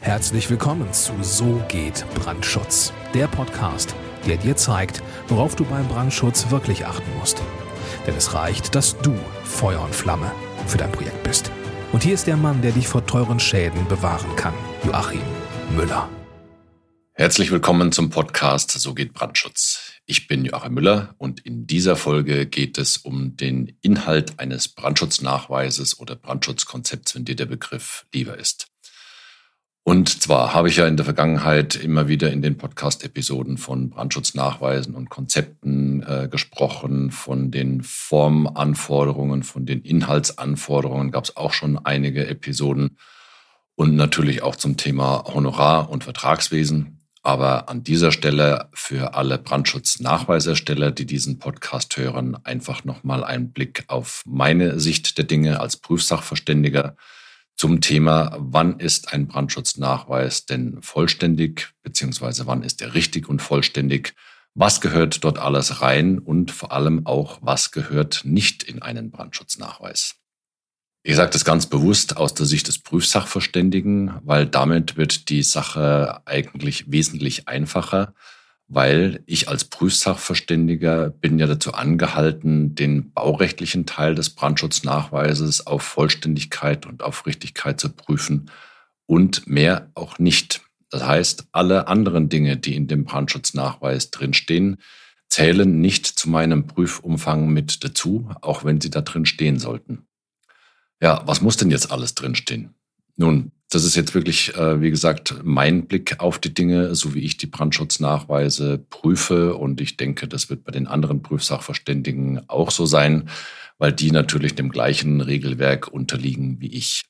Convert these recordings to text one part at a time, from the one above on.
Herzlich willkommen zu So geht Brandschutz, der Podcast, der dir zeigt, worauf du beim Brandschutz wirklich achten musst. Denn es reicht, dass du Feuer und Flamme für dein Projekt bist. Und hier ist der Mann, der dich vor teuren Schäden bewahren kann, Joachim Müller. Herzlich willkommen zum Podcast So geht Brandschutz. Ich bin Joachim Müller und in dieser Folge geht es um den Inhalt eines Brandschutznachweises oder Brandschutzkonzepts, wenn dir der Begriff lieber ist. Und zwar habe ich ja in der Vergangenheit immer wieder in den Podcast-Episoden von Brandschutznachweisen und Konzepten äh, gesprochen, von den Formanforderungen, von den Inhaltsanforderungen gab es auch schon einige Episoden und natürlich auch zum Thema Honorar- und Vertragswesen. Aber an dieser Stelle für alle Brandschutznachweisersteller, die diesen Podcast hören, einfach nochmal ein Blick auf meine Sicht der Dinge als Prüfsachverständiger zum Thema, wann ist ein Brandschutznachweis denn vollständig, beziehungsweise wann ist er richtig und vollständig, was gehört dort alles rein und vor allem auch, was gehört nicht in einen Brandschutznachweis. Ich sage das ganz bewusst aus der Sicht des Prüfsachverständigen, weil damit wird die Sache eigentlich wesentlich einfacher weil ich als Prüfsachverständiger bin ja dazu angehalten, den baurechtlichen Teil des Brandschutznachweises auf Vollständigkeit und auf Richtigkeit zu prüfen und mehr auch nicht. Das heißt, alle anderen Dinge, die in dem Brandschutznachweis drinstehen, zählen nicht zu meinem Prüfumfang mit dazu, auch wenn sie da drin stehen sollten. Ja, was muss denn jetzt alles drinstehen? Nun, das ist jetzt wirklich, äh, wie gesagt, mein Blick auf die Dinge, so wie ich die Brandschutznachweise prüfe. Und ich denke, das wird bei den anderen Prüfsachverständigen auch so sein, weil die natürlich dem gleichen Regelwerk unterliegen wie ich.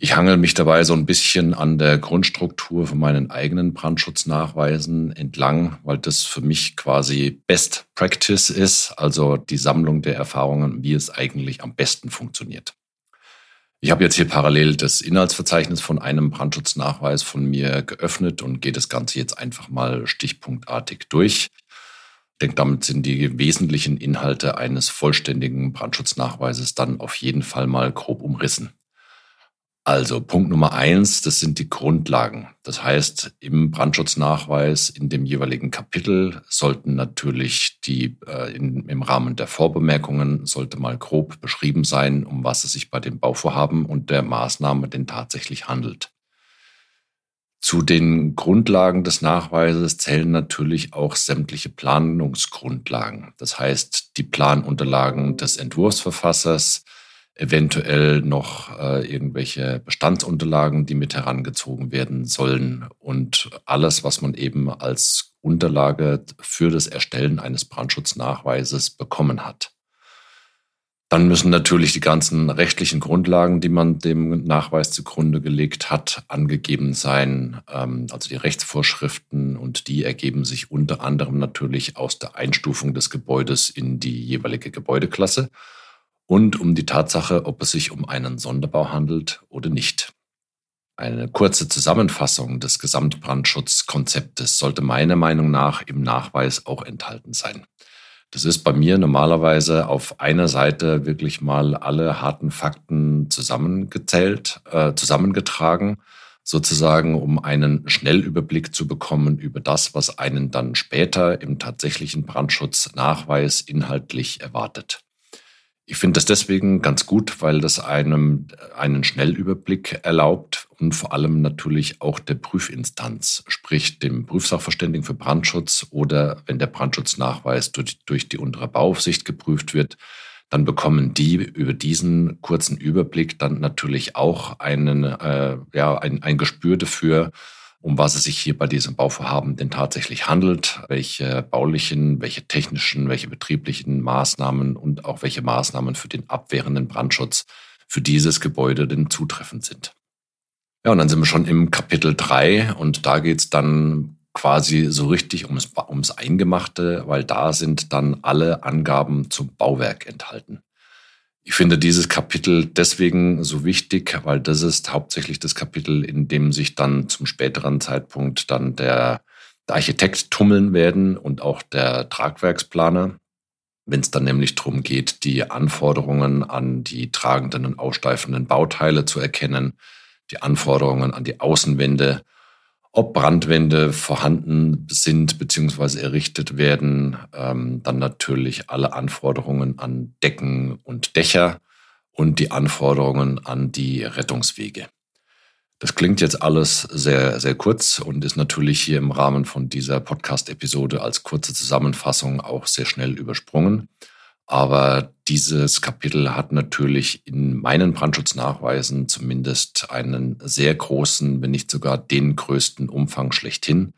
Ich hangel mich dabei so ein bisschen an der Grundstruktur von meinen eigenen Brandschutznachweisen entlang, weil das für mich quasi Best Practice ist, also die Sammlung der Erfahrungen, wie es eigentlich am besten funktioniert. Ich habe jetzt hier parallel das Inhaltsverzeichnis von einem Brandschutznachweis von mir geöffnet und gehe das Ganze jetzt einfach mal stichpunktartig durch. Ich denke, damit sind die wesentlichen Inhalte eines vollständigen Brandschutznachweises dann auf jeden Fall mal grob umrissen. Also Punkt Nummer eins, das sind die Grundlagen. Das heißt, im Brandschutznachweis in dem jeweiligen Kapitel sollten natürlich die äh, in, im Rahmen der Vorbemerkungen sollte mal grob beschrieben sein, um was es sich bei dem Bauvorhaben und der Maßnahme denn tatsächlich handelt. Zu den Grundlagen des Nachweises zählen natürlich auch sämtliche Planungsgrundlagen. Das heißt, die Planunterlagen des Entwurfsverfassers, eventuell noch äh, irgendwelche Bestandsunterlagen, die mit herangezogen werden sollen und alles, was man eben als Unterlage für das Erstellen eines Brandschutznachweises bekommen hat. Dann müssen natürlich die ganzen rechtlichen Grundlagen, die man dem Nachweis zugrunde gelegt hat, angegeben sein. Ähm, also die Rechtsvorschriften und die ergeben sich unter anderem natürlich aus der Einstufung des Gebäudes in die jeweilige Gebäudeklasse und um die Tatsache, ob es sich um einen Sonderbau handelt oder nicht. Eine kurze Zusammenfassung des Gesamtbrandschutzkonzeptes sollte meiner Meinung nach im Nachweis auch enthalten sein. Das ist bei mir normalerweise auf einer Seite wirklich mal alle harten Fakten zusammengezählt, äh, zusammengetragen, sozusagen, um einen Schnellüberblick zu bekommen über das, was einen dann später im tatsächlichen Brandschutznachweis inhaltlich erwartet. Ich finde das deswegen ganz gut, weil das einem einen Schnellüberblick erlaubt und vor allem natürlich auch der Prüfinstanz, sprich dem Prüfsachverständigen für Brandschutz oder wenn der Brandschutznachweis durch, durch die untere Bauaufsicht geprüft wird, dann bekommen die über diesen kurzen Überblick dann natürlich auch einen, äh, ja, ein, ein Gespür dafür, um was es sich hier bei diesem Bauvorhaben denn tatsächlich handelt, welche baulichen, welche technischen, welche betrieblichen Maßnahmen und auch welche Maßnahmen für den abwehrenden Brandschutz für dieses Gebäude denn zutreffend sind. Ja, und dann sind wir schon im Kapitel drei und da geht's dann quasi so richtig ums, ums Eingemachte, weil da sind dann alle Angaben zum Bauwerk enthalten. Ich finde dieses Kapitel deswegen so wichtig, weil das ist hauptsächlich das Kapitel, in dem sich dann zum späteren Zeitpunkt dann der, der Architekt tummeln werden und auch der Tragwerksplaner, wenn es dann nämlich darum geht, die Anforderungen an die tragenden und aussteifenden Bauteile zu erkennen, die Anforderungen an die Außenwände, ob Brandwände vorhanden sind bzw. errichtet werden, ähm, dann natürlich alle Anforderungen an Decken und Dächer und die Anforderungen an die Rettungswege. Das klingt jetzt alles sehr, sehr kurz und ist natürlich hier im Rahmen von dieser Podcast-Episode als kurze Zusammenfassung auch sehr schnell übersprungen. Aber dieses Kapitel hat natürlich in meinen Brandschutznachweisen zumindest einen sehr großen, wenn nicht sogar den größten Umfang schlechthin,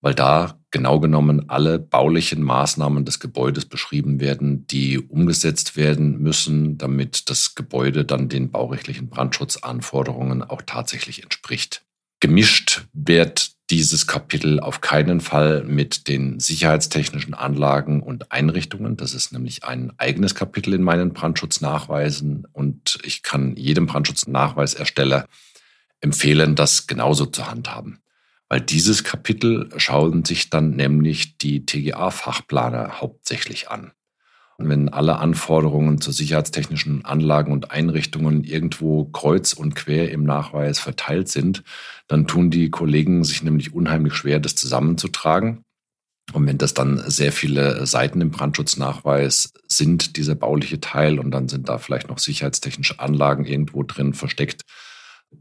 weil da genau genommen alle baulichen Maßnahmen des Gebäudes beschrieben werden, die umgesetzt werden müssen, damit das Gebäude dann den baurechtlichen Brandschutzanforderungen auch tatsächlich entspricht. Gemischt wird dieses Kapitel auf keinen Fall mit den sicherheitstechnischen Anlagen und Einrichtungen. Das ist nämlich ein eigenes Kapitel in meinen Brandschutznachweisen und ich kann jedem Brandschutznachweisersteller empfehlen, das genauso zu handhaben. Weil dieses Kapitel schauen sich dann nämlich die TGA-Fachplaner hauptsächlich an. Wenn alle Anforderungen zu sicherheitstechnischen Anlagen und Einrichtungen irgendwo kreuz und quer im Nachweis verteilt sind, dann tun die Kollegen sich nämlich unheimlich schwer, das zusammenzutragen. Und wenn das dann sehr viele Seiten im Brandschutznachweis sind, dieser bauliche Teil, und dann sind da vielleicht noch sicherheitstechnische Anlagen irgendwo drin versteckt,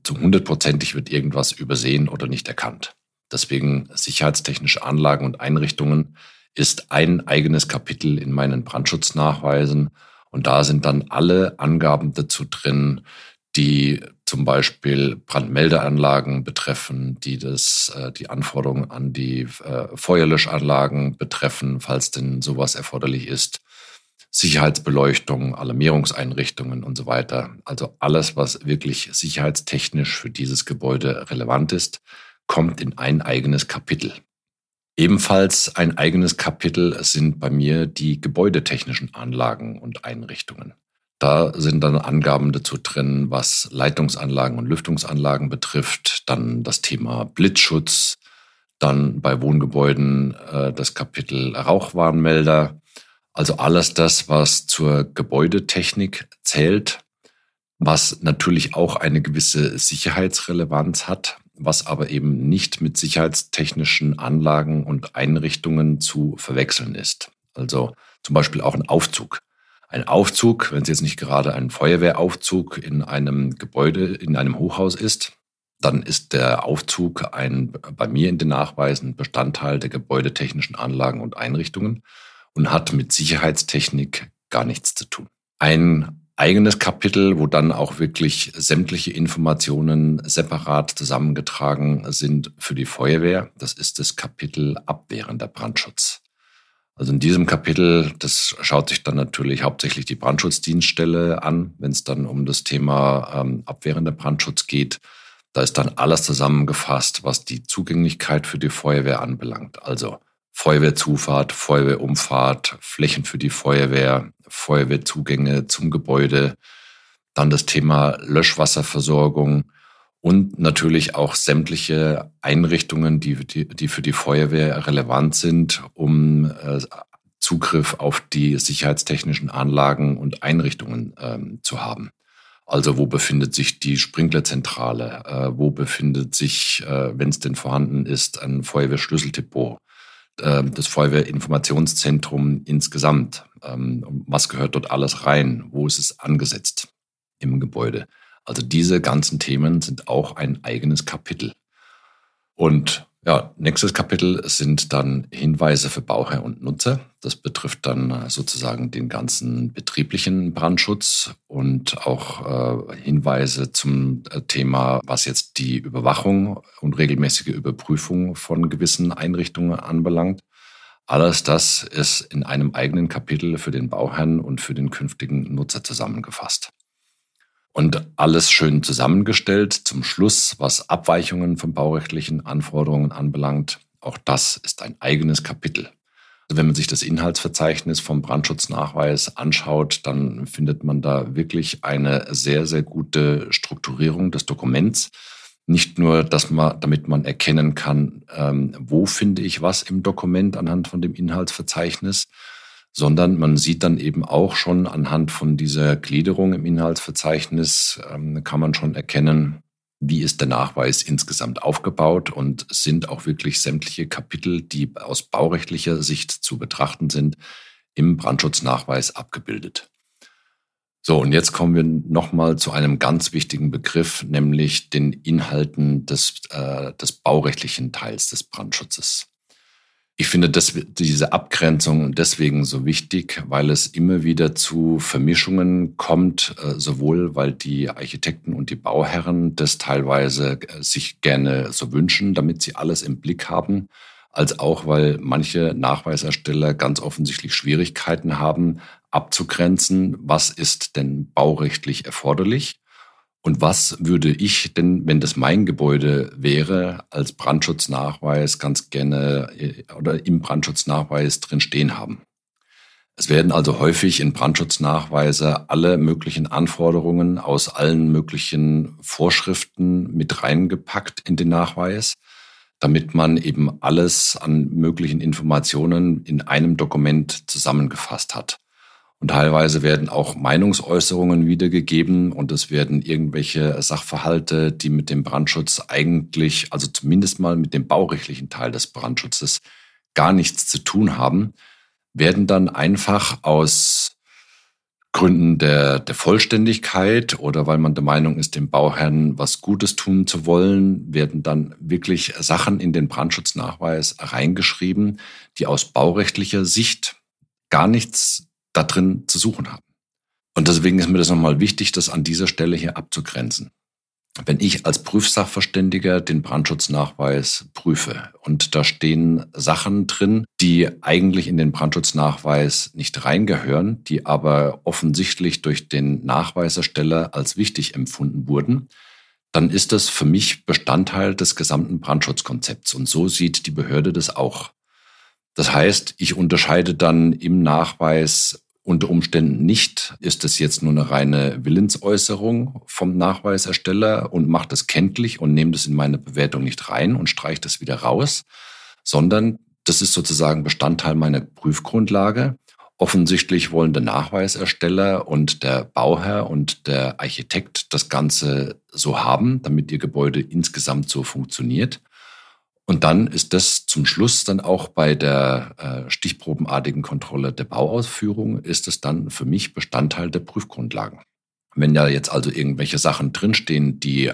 zu hundertprozentig wird irgendwas übersehen oder nicht erkannt. Deswegen sicherheitstechnische Anlagen und Einrichtungen ist ein eigenes Kapitel in meinen Brandschutznachweisen. Und da sind dann alle Angaben dazu drin, die zum Beispiel Brandmeldeanlagen betreffen, die das, äh, die Anforderungen an die äh, Feuerlöschanlagen betreffen, falls denn sowas erforderlich ist. Sicherheitsbeleuchtung, Alarmierungseinrichtungen und so weiter. Also alles, was wirklich sicherheitstechnisch für dieses Gebäude relevant ist, kommt in ein eigenes Kapitel. Ebenfalls ein eigenes Kapitel sind bei mir die gebäudetechnischen Anlagen und Einrichtungen. Da sind dann Angaben dazu drin, was Leitungsanlagen und Lüftungsanlagen betrifft, dann das Thema Blitzschutz, dann bei Wohngebäuden äh, das Kapitel Rauchwarnmelder, also alles das, was zur Gebäudetechnik zählt, was natürlich auch eine gewisse Sicherheitsrelevanz hat, was aber eben nicht mit sicherheitstechnischen Anlagen und Einrichtungen zu verwechseln ist. Also zum Beispiel auch ein Aufzug. Ein Aufzug, wenn es jetzt nicht gerade ein Feuerwehraufzug in einem Gebäude, in einem Hochhaus ist, dann ist der Aufzug ein bei mir in den Nachweisen Bestandteil der gebäudetechnischen Anlagen und Einrichtungen und hat mit Sicherheitstechnik gar nichts zu tun. Ein eigenes Kapitel, wo dann auch wirklich sämtliche Informationen separat zusammengetragen sind für die Feuerwehr. Das ist das Kapitel abwehrender Brandschutz. Also in diesem Kapitel, das schaut sich dann natürlich hauptsächlich die Brandschutzdienststelle an, wenn es dann um das Thema ähm, abwehrender Brandschutz geht. Da ist dann alles zusammengefasst, was die Zugänglichkeit für die Feuerwehr anbelangt. Also Feuerwehrzufahrt, Feuerwehrumfahrt, Flächen für die Feuerwehr, Feuerwehrzugänge zum Gebäude, dann das Thema Löschwasserversorgung und natürlich auch sämtliche Einrichtungen, die, die, die für die Feuerwehr relevant sind, um äh, Zugriff auf die sicherheitstechnischen Anlagen und Einrichtungen ähm, zu haben. Also wo befindet sich die Sprinklerzentrale? Äh, wo befindet sich, äh, wenn es denn vorhanden ist, ein Feuerwehrschlüsseldepot? Ähm, das Feuerwehrinformationszentrum insgesamt. Ähm, was gehört dort alles rein? Wo ist es angesetzt im Gebäude? Also diese ganzen Themen sind auch ein eigenes Kapitel. Und ja, nächstes Kapitel sind dann Hinweise für Bauherr und Nutzer. Das betrifft dann sozusagen den ganzen betrieblichen Brandschutz und auch äh, Hinweise zum äh, Thema, was jetzt die Überwachung und regelmäßige Überprüfung von gewissen Einrichtungen anbelangt. Alles das ist in einem eigenen Kapitel für den Bauherrn und für den künftigen Nutzer zusammengefasst. Und alles schön zusammengestellt. Zum Schluss, was Abweichungen von baurechtlichen Anforderungen anbelangt, auch das ist ein eigenes Kapitel. Also wenn man sich das Inhaltsverzeichnis vom Brandschutznachweis anschaut, dann findet man da wirklich eine sehr, sehr gute Strukturierung des Dokuments. Nicht nur, dass man, damit man erkennen kann, ähm, wo finde ich was im Dokument anhand von dem Inhaltsverzeichnis, sondern man sieht dann eben auch schon anhand von dieser Gliederung im Inhaltsverzeichnis, ähm, kann man schon erkennen, wie ist der Nachweis insgesamt aufgebaut und sind auch wirklich sämtliche Kapitel, die aus baurechtlicher Sicht zu betrachten sind, im Brandschutznachweis abgebildet. So, und jetzt kommen wir nochmal zu einem ganz wichtigen Begriff, nämlich den Inhalten des, äh, des baurechtlichen Teils des Brandschutzes. Ich finde das, diese Abgrenzung deswegen so wichtig, weil es immer wieder zu Vermischungen kommt, äh, sowohl weil die Architekten und die Bauherren das teilweise äh, sich gerne so wünschen, damit sie alles im Blick haben, als auch weil manche Nachweisersteller ganz offensichtlich Schwierigkeiten haben, abzugrenzen, was ist denn baurechtlich erforderlich und was würde ich denn, wenn das mein Gebäude wäre, als Brandschutznachweis ganz gerne äh, oder im Brandschutznachweis drin stehen haben? Es werden also häufig in Brandschutznachweise alle möglichen Anforderungen aus allen möglichen Vorschriften mit reingepackt in den Nachweis, damit man eben alles an möglichen Informationen in einem Dokument zusammengefasst hat. Und teilweise werden auch Meinungsäußerungen wiedergegeben und es werden irgendwelche Sachverhalte, die mit dem Brandschutz eigentlich, also zumindest mal mit dem baurechtlichen Teil des Brandschutzes gar nichts zu tun haben, werden dann einfach aus Gründen der, der Vollständigkeit oder weil man der Meinung ist, dem Bauherrn was Gutes tun zu wollen, werden dann wirklich Sachen in den Brandschutznachweis reingeschrieben, die aus baurechtlicher Sicht gar nichts da drin zu suchen haben. Und deswegen ist mir das nochmal wichtig, das an dieser Stelle hier abzugrenzen. Wenn ich als Prüfsachverständiger den Brandschutznachweis prüfe und da stehen Sachen drin, die eigentlich in den Brandschutznachweis nicht reingehören, die aber offensichtlich durch den Nachweisersteller als wichtig empfunden wurden, dann ist das für mich Bestandteil des gesamten Brandschutzkonzepts. Und so sieht die Behörde das auch. Das heißt, ich unterscheide dann im Nachweis unter Umständen nicht, ist es jetzt nur eine reine Willensäußerung vom Nachweisersteller und macht es kenntlich und nehme das in meine Bewertung nicht rein und streiche das wieder raus, sondern das ist sozusagen Bestandteil meiner Prüfgrundlage. Offensichtlich wollen der Nachweisersteller und der Bauherr und der Architekt das Ganze so haben, damit ihr Gebäude insgesamt so funktioniert. Und dann ist das zum Schluss dann auch bei der äh, stichprobenartigen Kontrolle der Bauausführung, ist es dann für mich Bestandteil der Prüfgrundlagen. Wenn ja jetzt also irgendwelche Sachen drinstehen, die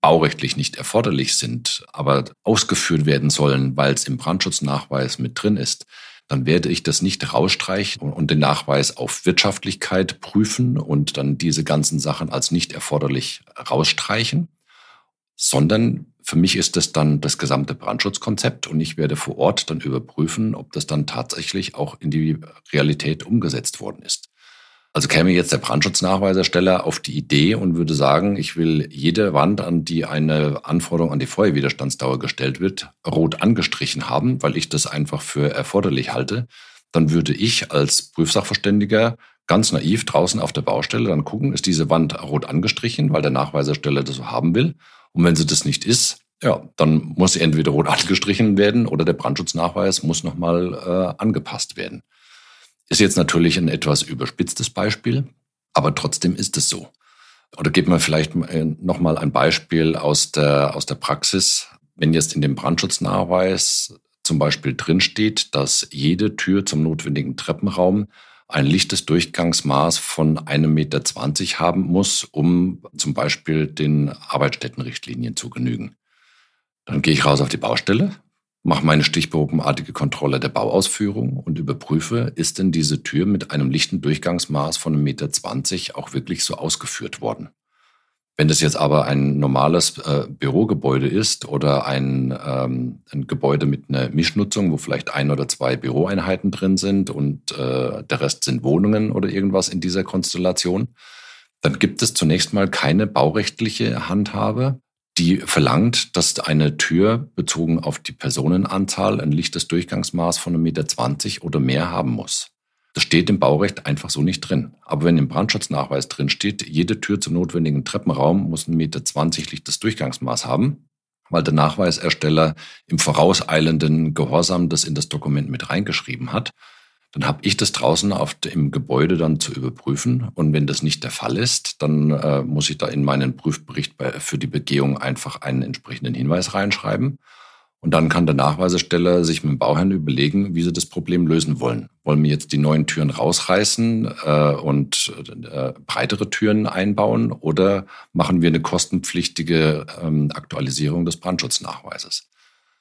baurechtlich nicht erforderlich sind, aber ausgeführt werden sollen, weil es im Brandschutznachweis mit drin ist, dann werde ich das nicht rausstreichen und den Nachweis auf Wirtschaftlichkeit prüfen und dann diese ganzen Sachen als nicht erforderlich rausstreichen, sondern für mich ist das dann das gesamte Brandschutzkonzept und ich werde vor Ort dann überprüfen, ob das dann tatsächlich auch in die Realität umgesetzt worden ist. Also käme jetzt der Brandschutznachweisersteller auf die Idee und würde sagen, ich will jede Wand, an die eine Anforderung an die Feuerwiderstandsdauer gestellt wird, rot angestrichen haben, weil ich das einfach für erforderlich halte, dann würde ich als Prüfsachverständiger ganz naiv draußen auf der Baustelle dann gucken, ist diese Wand rot angestrichen, weil der Nachweisersteller das so haben will. Und wenn sie das nicht ist, ja, dann muss sie entweder rot angestrichen werden oder der Brandschutznachweis muss nochmal äh, angepasst werden. Ist jetzt natürlich ein etwas überspitztes Beispiel, aber trotzdem ist es so. Oder geben wir vielleicht äh, nochmal ein Beispiel aus der, aus der Praxis. Wenn jetzt in dem Brandschutznachweis zum Beispiel drinsteht, dass jede Tür zum notwendigen Treppenraum ein lichtes Durchgangsmaß von einem Meter zwanzig haben muss, um zum Beispiel den Arbeitsstättenrichtlinien zu genügen. Dann gehe ich raus auf die Baustelle, mache meine stichprobenartige Kontrolle der Bauausführung und überprüfe, ist denn diese Tür mit einem lichten Durchgangsmaß von einem Meter zwanzig auch wirklich so ausgeführt worden. Wenn das jetzt aber ein normales äh, Bürogebäude ist oder ein, ähm, ein Gebäude mit einer Mischnutzung, wo vielleicht ein oder zwei Büroeinheiten drin sind und äh, der Rest sind Wohnungen oder irgendwas in dieser Konstellation, dann gibt es zunächst mal keine baurechtliche Handhabe, die verlangt, dass eine Tür bezogen auf die Personenanzahl ein lichtes Durchgangsmaß von 1,20 Meter oder mehr haben muss. Das steht im Baurecht einfach so nicht drin. Aber wenn im Brandschutznachweis drin steht, jede Tür zum notwendigen Treppenraum muss 1,20 Meter lichtes Durchgangsmaß haben, weil der Nachweisersteller im vorauseilenden Gehorsam das in das Dokument mit reingeschrieben hat, dann habe ich das draußen auf, im Gebäude dann zu überprüfen. Und wenn das nicht der Fall ist, dann äh, muss ich da in meinen Prüfbericht bei, für die Begehung einfach einen entsprechenden Hinweis reinschreiben. Und dann kann der Nachweisesteller sich mit dem Bauherrn überlegen, wie sie das Problem lösen wollen. Wollen wir jetzt die neuen Türen rausreißen äh, und äh, breitere Türen einbauen oder machen wir eine kostenpflichtige ähm, Aktualisierung des Brandschutznachweises?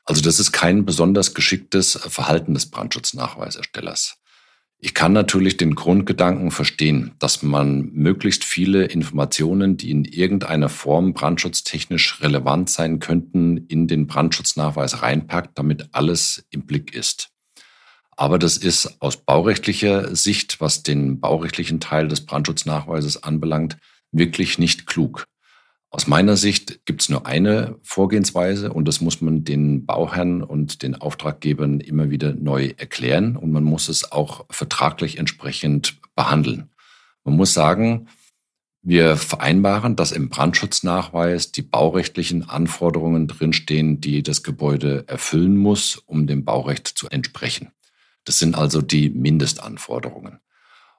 Also das ist kein besonders geschicktes Verhalten des Brandschutznachweiserstellers. Ich kann natürlich den Grundgedanken verstehen, dass man möglichst viele Informationen, die in irgendeiner Form brandschutztechnisch relevant sein könnten, in den Brandschutznachweis reinpackt, damit alles im Blick ist. Aber das ist aus baurechtlicher Sicht, was den baurechtlichen Teil des Brandschutznachweises anbelangt, wirklich nicht klug. Aus meiner Sicht gibt es nur eine Vorgehensweise und das muss man den Bauherren und den Auftraggebern immer wieder neu erklären und man muss es auch vertraglich entsprechend behandeln. Man muss sagen, wir vereinbaren, dass im Brandschutznachweis die baurechtlichen Anforderungen drinstehen, die das Gebäude erfüllen muss, um dem Baurecht zu entsprechen. Das sind also die Mindestanforderungen.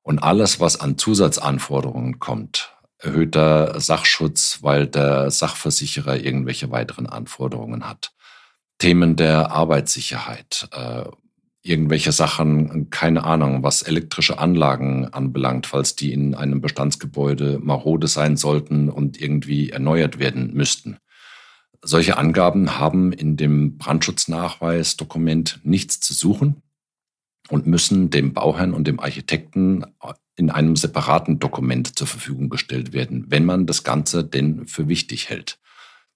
Und alles, was an Zusatzanforderungen kommt, erhöhter Sachschutz, weil der Sachversicherer irgendwelche weiteren Anforderungen hat. Themen der Arbeitssicherheit, äh, irgendwelche Sachen, keine Ahnung, was elektrische Anlagen anbelangt, falls die in einem Bestandsgebäude marode sein sollten und irgendwie erneuert werden müssten. Solche Angaben haben in dem Brandschutznachweisdokument nichts zu suchen und müssen dem Bauherrn und dem Architekten in einem separaten Dokument zur Verfügung gestellt werden, wenn man das Ganze denn für wichtig hält.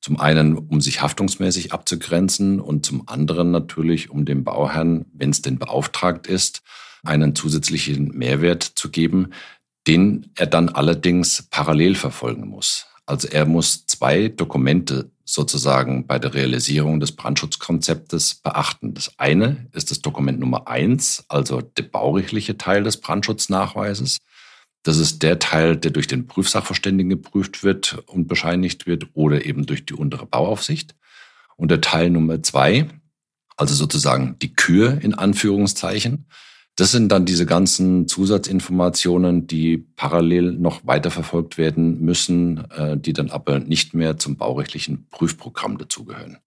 Zum einen, um sich haftungsmäßig abzugrenzen und zum anderen natürlich, um dem Bauherrn, wenn es denn beauftragt ist, einen zusätzlichen Mehrwert zu geben, den er dann allerdings parallel verfolgen muss. Also er muss zwei Dokumente sozusagen bei der Realisierung des Brandschutzkonzeptes beachten. Das eine ist das Dokument Nummer eins, also der baurechtliche Teil des Brandschutznachweises. Das ist der Teil, der durch den Prüfsachverständigen geprüft wird und bescheinigt wird oder eben durch die untere Bauaufsicht. Und der Teil Nummer zwei, also sozusagen die Kür in Anführungszeichen, das sind dann diese ganzen Zusatzinformationen, die parallel noch weiterverfolgt werden müssen, äh, die dann aber nicht mehr zum baurechtlichen Prüfprogramm dazugehören.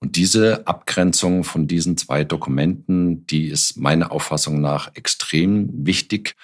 Und diese Abgrenzung von diesen zwei Dokumenten, die ist meiner Auffassung nach extrem wichtig,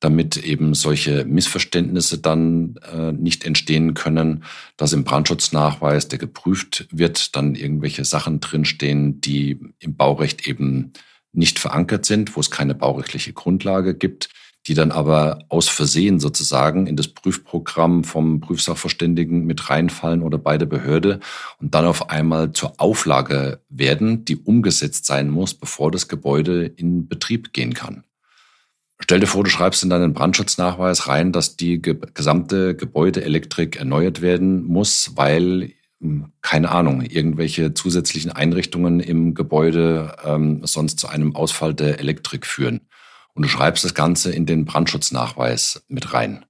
damit eben solche Missverständnisse dann äh, nicht entstehen können, dass im Brandschutznachweis, der geprüft wird, dann irgendwelche Sachen drinstehen, die im Baurecht eben nicht verankert sind, wo es keine baurechtliche Grundlage gibt, die dann aber aus Versehen sozusagen in das Prüfprogramm vom Prüfsachverständigen mit reinfallen oder bei der Behörde und dann auf einmal zur Auflage werden, die umgesetzt sein muss, bevor das Gebäude in Betrieb gehen kann. Stell dir vor, du schreibst in deinen Brandschutznachweis rein, dass die gesamte Gebäudeelektrik erneuert werden muss, weil keine Ahnung, irgendwelche zusätzlichen Einrichtungen im Gebäude ähm, sonst zu einem Ausfall der Elektrik führen. Und du schreibst das Ganze in den Brandschutznachweis mit rein.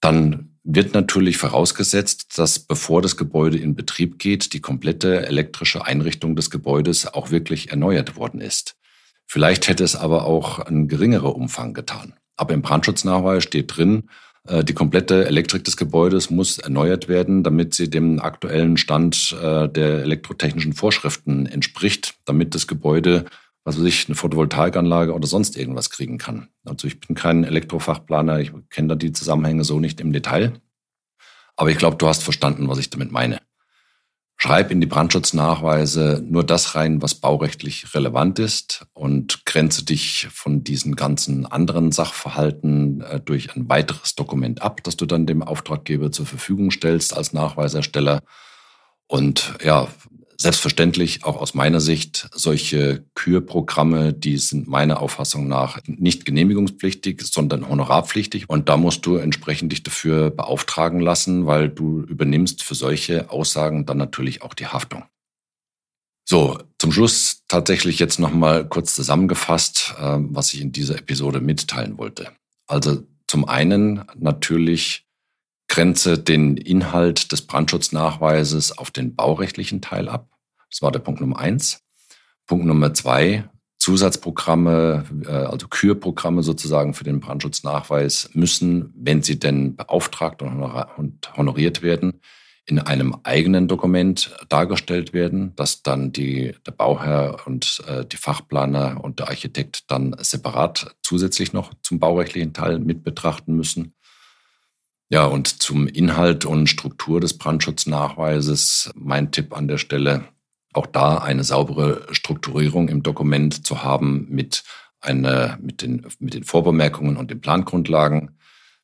Dann wird natürlich vorausgesetzt, dass bevor das Gebäude in Betrieb geht, die komplette elektrische Einrichtung des Gebäudes auch wirklich erneuert worden ist. Vielleicht hätte es aber auch ein geringerer Umfang getan. Aber im Brandschutznachweis steht drin, die komplette Elektrik des Gebäudes muss erneuert werden, damit sie dem aktuellen Stand äh, der elektrotechnischen Vorschriften entspricht, damit das Gebäude, was weiß ich, eine Photovoltaikanlage oder sonst irgendwas kriegen kann. Also ich bin kein Elektrofachplaner, ich kenne da die Zusammenhänge so nicht im Detail. Aber ich glaube, du hast verstanden, was ich damit meine. Schreib in die Brandschutznachweise nur das rein, was baurechtlich relevant ist und grenze dich von diesen ganzen anderen Sachverhalten äh, durch ein weiteres Dokument ab, das du dann dem Auftraggeber zur Verfügung stellst als Nachweisersteller. Und ja, Selbstverständlich auch aus meiner Sicht solche Kürprogramme, die sind meiner Auffassung nach nicht genehmigungspflichtig, sondern honorarpflichtig. Und da musst du entsprechend dich dafür beauftragen lassen, weil du übernimmst für solche Aussagen dann natürlich auch die Haftung. So, zum Schluss tatsächlich jetzt nochmal kurz zusammengefasst, ähm, was ich in dieser Episode mitteilen wollte. Also zum einen natürlich grenze den Inhalt des Brandschutznachweises auf den baurechtlichen Teil ab. Das war der Punkt Nummer eins. Punkt Nummer zwei, Zusatzprogramme, äh, also Kürprogramme sozusagen für den Brandschutznachweis müssen, wenn sie denn beauftragt und honoriert werden, in einem eigenen Dokument dargestellt werden, das dann die, der Bauherr und äh, die Fachplaner und der Architekt dann separat zusätzlich noch zum baurechtlichen Teil mit betrachten müssen. Ja, und zum Inhalt und Struktur des Brandschutznachweises mein Tipp an der Stelle, auch da eine saubere Strukturierung im Dokument zu haben mit, eine, mit, den, mit den Vorbemerkungen und den Plangrundlagen,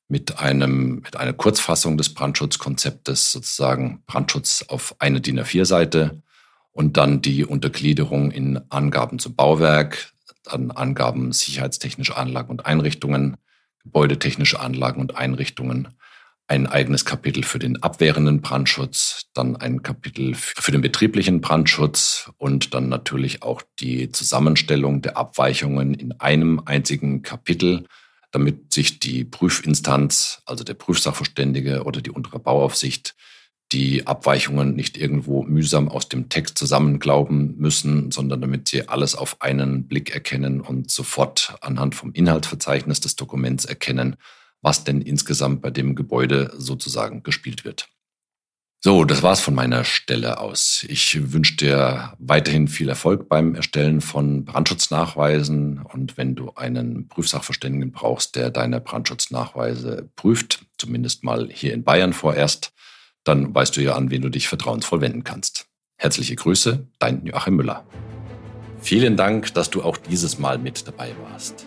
mit, einem, mit einer Kurzfassung des Brandschutzkonzeptes, sozusagen Brandschutz auf eine DIN A4-Seite und dann die Untergliederung in Angaben zum Bauwerk, dann Angaben sicherheitstechnische Anlagen und Einrichtungen, gebäudetechnische Anlagen und Einrichtungen ein eigenes Kapitel für den abwehrenden Brandschutz, dann ein Kapitel für den betrieblichen Brandschutz und dann natürlich auch die Zusammenstellung der Abweichungen in einem einzigen Kapitel, damit sich die Prüfinstanz, also der Prüfsachverständige oder die untere Bauaufsicht, die Abweichungen nicht irgendwo mühsam aus dem Text zusammenglauben müssen, sondern damit sie alles auf einen Blick erkennen und sofort anhand vom Inhaltsverzeichnis des Dokuments erkennen, was denn insgesamt bei dem Gebäude sozusagen gespielt wird. So, das war's von meiner Stelle aus. Ich wünsche dir weiterhin viel Erfolg beim Erstellen von Brandschutznachweisen und wenn du einen Prüfsachverständigen brauchst, der deine Brandschutznachweise prüft, zumindest mal hier in Bayern vorerst, dann weißt du ja an, wen du dich vertrauensvoll wenden kannst. Herzliche Grüße, dein Joachim Müller. Vielen Dank, dass du auch dieses Mal mit dabei warst.